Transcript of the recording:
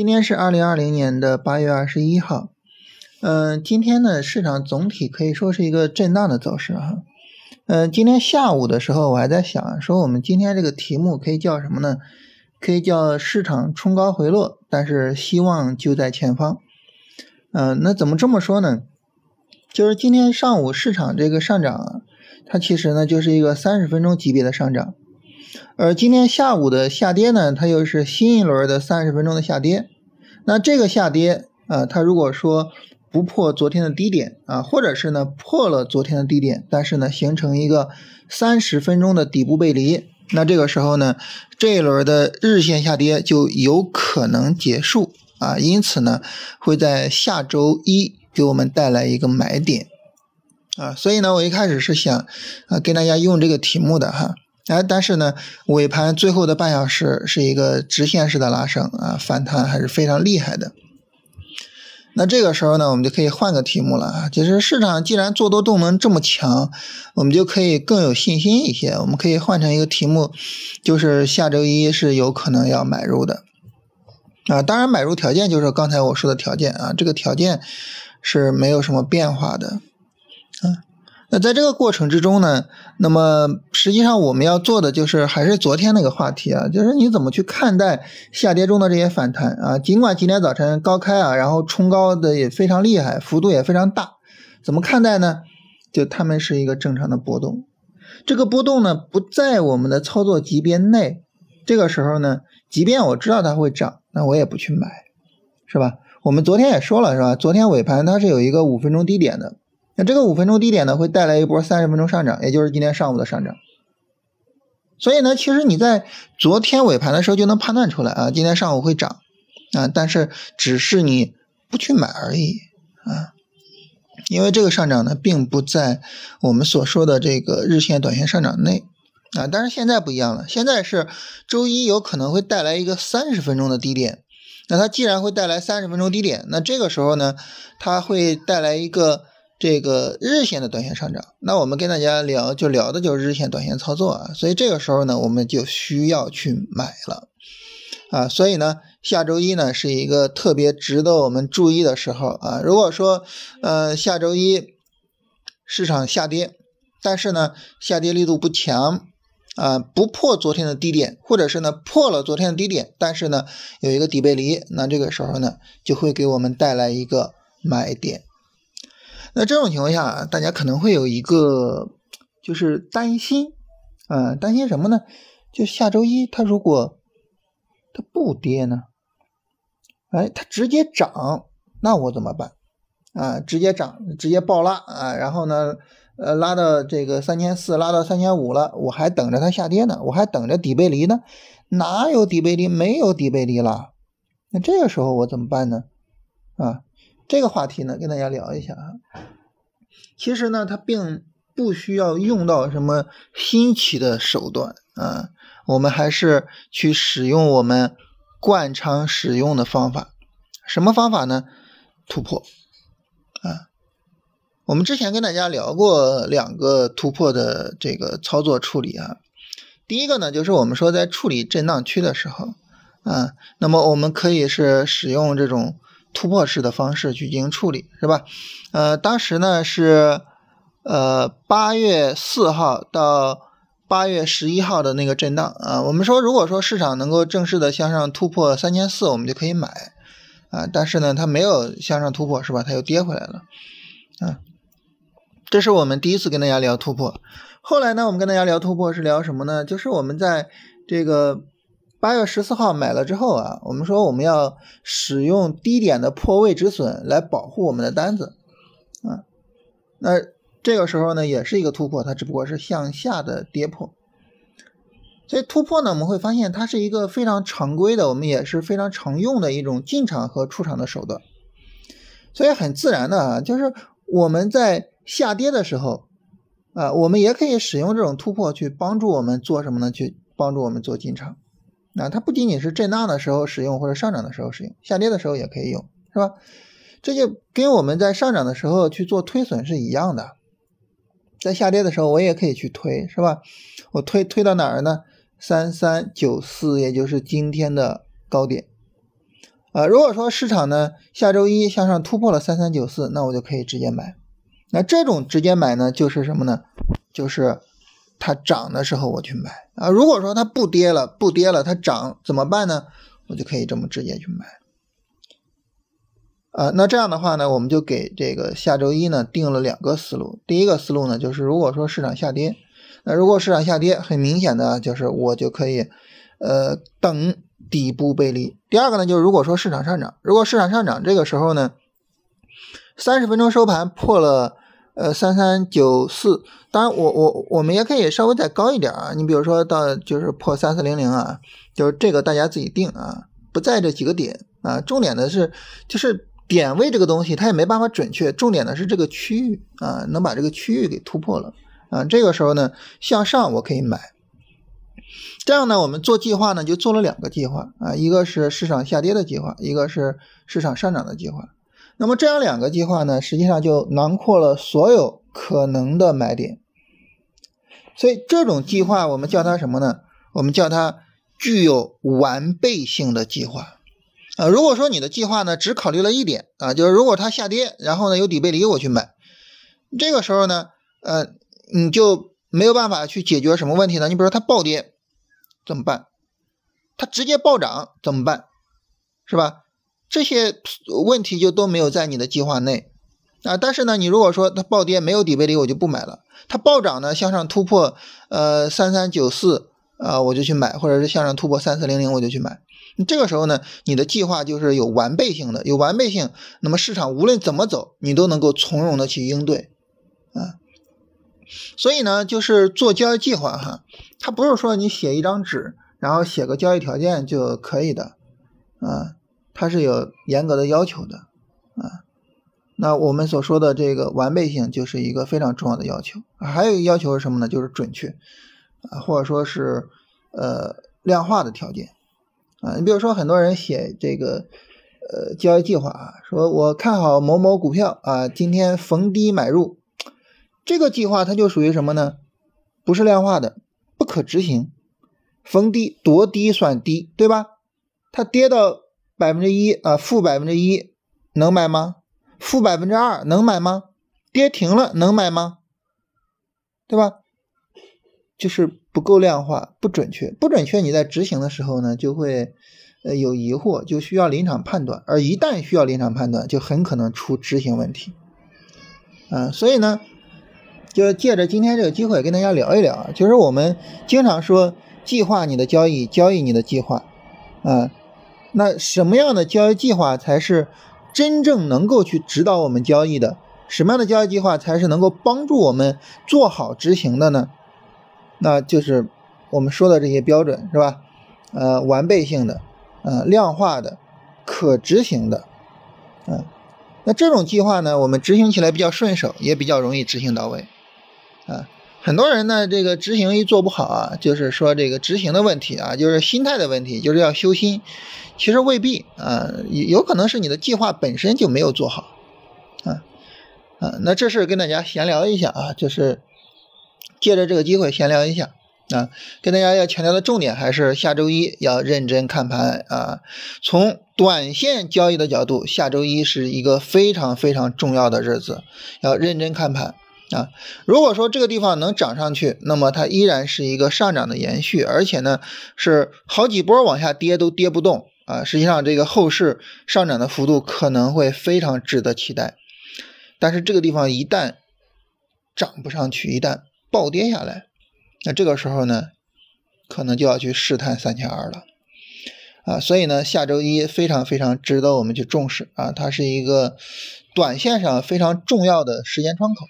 今天是二零二零年的八月二十一号，嗯，今天呢，市场总体可以说是一个震荡的走势哈。嗯，今天下午的时候，我还在想说，我们今天这个题目可以叫什么呢？可以叫市场冲高回落，但是希望就在前方。嗯，那怎么这么说呢？就是今天上午市场这个上涨啊，它其实呢就是一个三十分钟级别的上涨。而今天下午的下跌呢，它又是新一轮的三十分钟的下跌。那这个下跌啊，它如果说不破昨天的低点啊，或者是呢破了昨天的低点，但是呢形成一个三十分钟的底部背离，那这个时候呢，这一轮的日线下跌就有可能结束啊。因此呢，会在下周一给我们带来一个买点啊。所以呢，我一开始是想啊跟大家用这个题目的哈。哎，但是呢，尾盘最后的半小时是一个直线式的拉升啊，反弹还是非常厉害的。那这个时候呢，我们就可以换个题目了啊，就是市场既然做多动能这么强，我们就可以更有信心一些。我们可以换成一个题目，就是下周一是有可能要买入的啊。当然，买入条件就是刚才我说的条件啊，这个条件是没有什么变化的，那在这个过程之中呢，那么实际上我们要做的就是还是昨天那个话题啊，就是你怎么去看待下跌中的这些反弹啊？尽管今天早晨高开啊，然后冲高的也非常厉害，幅度也非常大，怎么看待呢？就他们是一个正常的波动，这个波动呢不在我们的操作级别内，这个时候呢，即便我知道它会涨，那我也不去买，是吧？我们昨天也说了，是吧？昨天尾盘它是有一个五分钟低点的。这个五分钟低点呢，会带来一波三十分钟上涨，也就是今天上午的上涨。所以呢，其实你在昨天尾盘的时候就能判断出来啊，今天上午会涨啊，但是只是你不去买而已啊，因为这个上涨呢，并不在我们所说的这个日线、短线上涨内啊。但是现在不一样了，现在是周一有可能会带来一个三十分钟的低点。那它既然会带来三十分钟低点，那这个时候呢，它会带来一个。这个日线的短线上涨，那我们跟大家聊就聊的就是日线、短线操作啊，所以这个时候呢，我们就需要去买了啊，所以呢，下周一呢是一个特别值得我们注意的时候啊。如果说呃下周一市场下跌，但是呢下跌力度不强啊，不破昨天的低点，或者是呢破了昨天的低点，但是呢有一个底背离，那这个时候呢就会给我们带来一个买点。那这种情况下，大家可能会有一个就是担心，啊，担心什么呢？就下周一它如果它不跌呢？哎，它直接涨，那我怎么办？啊，直接涨，直接暴拉啊，然后呢，呃，拉到这个三千四，拉到三千五了，我还等着它下跌呢，我还等着底背离呢，哪有底背离？没有底背离了，那这个时候我怎么办呢？啊？这个话题呢，跟大家聊一下啊。其实呢，它并不需要用到什么新奇的手段啊，我们还是去使用我们惯常使用的方法。什么方法呢？突破啊。我们之前跟大家聊过两个突破的这个操作处理啊。第一个呢，就是我们说在处理震荡区的时候啊，那么我们可以是使用这种。突破式的方式去进行处理，是吧？呃，当时呢是呃八月四号到八月十一号的那个震荡啊。我们说，如果说市场能够正式的向上突破三千四，我们就可以买啊。但是呢，它没有向上突破，是吧？它又跌回来了啊。这是我们第一次跟大家聊突破。后来呢，我们跟大家聊突破是聊什么呢？就是我们在这个。八月十四号买了之后啊，我们说我们要使用低点的破位止损来保护我们的单子啊。那这个时候呢，也是一个突破，它只不过是向下的跌破。所以突破呢，我们会发现它是一个非常常规的，我们也是非常常用的一种进场和出场的手段。所以很自然的啊，就是我们在下跌的时候啊，我们也可以使用这种突破去帮助我们做什么呢？去帮助我们做进场。那它不仅仅是震荡的时候使用，或者上涨的时候使用，下跌的时候也可以用，是吧？这就跟我们在上涨的时候去做推损是一样的，在下跌的时候我也可以去推，是吧？我推推到哪儿呢？三三九四，也就是今天的高点啊，如果说市场呢下周一向上突破了三三九四，那我就可以直接买。那这种直接买呢，就是什么呢？就是它涨的时候我去买啊。如果说它不跌了，不跌了，它涨怎么办呢？我就可以这么直接去买。啊，那这样的话呢，我们就给这个下周一呢定了两个思路。第一个思路呢，就是如果说市场下跌，那如果市场下跌，很明显的就是我就可以呃等底部背离。第二个呢，就是如果说市场上涨，如果市场上涨，这个时候呢，三十分钟收盘破了呃三三九四，当然我我我们也可以稍微再高一点啊，你比如说到就是破三四零零啊，就是这个大家自己定啊，不在这几个点啊，重点的是就是。点位这个东西，它也没办法准确。重点的是这个区域啊，能把这个区域给突破了啊。这个时候呢，向上我可以买。这样呢，我们做计划呢，就做了两个计划啊，一个是市场下跌的计划，一个是市场上涨的计划。那么这样两个计划呢，实际上就囊括了所有可能的买点。所以这种计划我们叫它什么呢？我们叫它具有完备性的计划。啊，如果说你的计划呢只考虑了一点啊，就是如果它下跌，然后呢有底背离我去买，这个时候呢，呃，你就没有办法去解决什么问题呢？你比如说它暴跌怎么办？它直接暴涨怎么办？是吧？这些问题就都没有在你的计划内啊。但是呢，你如果说它暴跌没有底背离，我就不买了；它暴涨呢向上突破呃三三九四啊，我就去买，或者是向上突破三四零零，我就去买。这个时候呢，你的计划就是有完备性的，有完备性，那么市场无论怎么走，你都能够从容的去应对，啊，所以呢，就是做交易计划哈，它不是说你写一张纸，然后写个交易条件就可以的，啊，它是有严格的要求的，啊，那我们所说的这个完备性就是一个非常重要的要求，还有一个要求是什么呢？就是准确，啊，或者说是呃量化的条件。啊，你比如说很多人写这个呃交易计划啊，说我看好某某股票啊，今天逢低买入，这个计划它就属于什么呢？不是量化的，不可执行。逢低多低算低，对吧？它跌到百分之一啊，负百分之一能买吗？负百分之二能买吗？跌停了能买吗？对吧？就是不够量化，不准确，不准确。你在执行的时候呢，就会呃有疑惑，就需要临场判断。而一旦需要临场判断，就很可能出执行问题。啊，所以呢，就借着今天这个机会跟大家聊一聊，就是我们经常说计划你的交易，交易你的计划啊。那什么样的交易计划才是真正能够去指导我们交易的？什么样的交易计划才是能够帮助我们做好执行的呢？那就是我们说的这些标准是吧？呃，完备性的，呃，量化的，可执行的，嗯，那这种计划呢，我们执行起来比较顺手，也比较容易执行到位，啊，很多人呢，这个执行一做不好啊，就是说这个执行的问题啊，就是心态的问题，就是要修心，其实未必啊，有可能是你的计划本身就没有做好，啊，啊，那这是跟大家闲聊一下啊，就是。借着这个机会闲聊一下啊，跟大家要强调的重点还是下周一要认真看盘啊。从短线交易的角度，下周一是一个非常非常重要的日子，要认真看盘啊。如果说这个地方能涨上去，那么它依然是一个上涨的延续，而且呢是好几波往下跌都跌不动啊。实际上这个后市上涨的幅度可能会非常值得期待，但是这个地方一旦涨不上去，一旦暴跌下来，那这个时候呢，可能就要去试探三千二了，啊，所以呢，下周一非常非常值得我们去重视啊，它是一个短线上非常重要的时间窗口。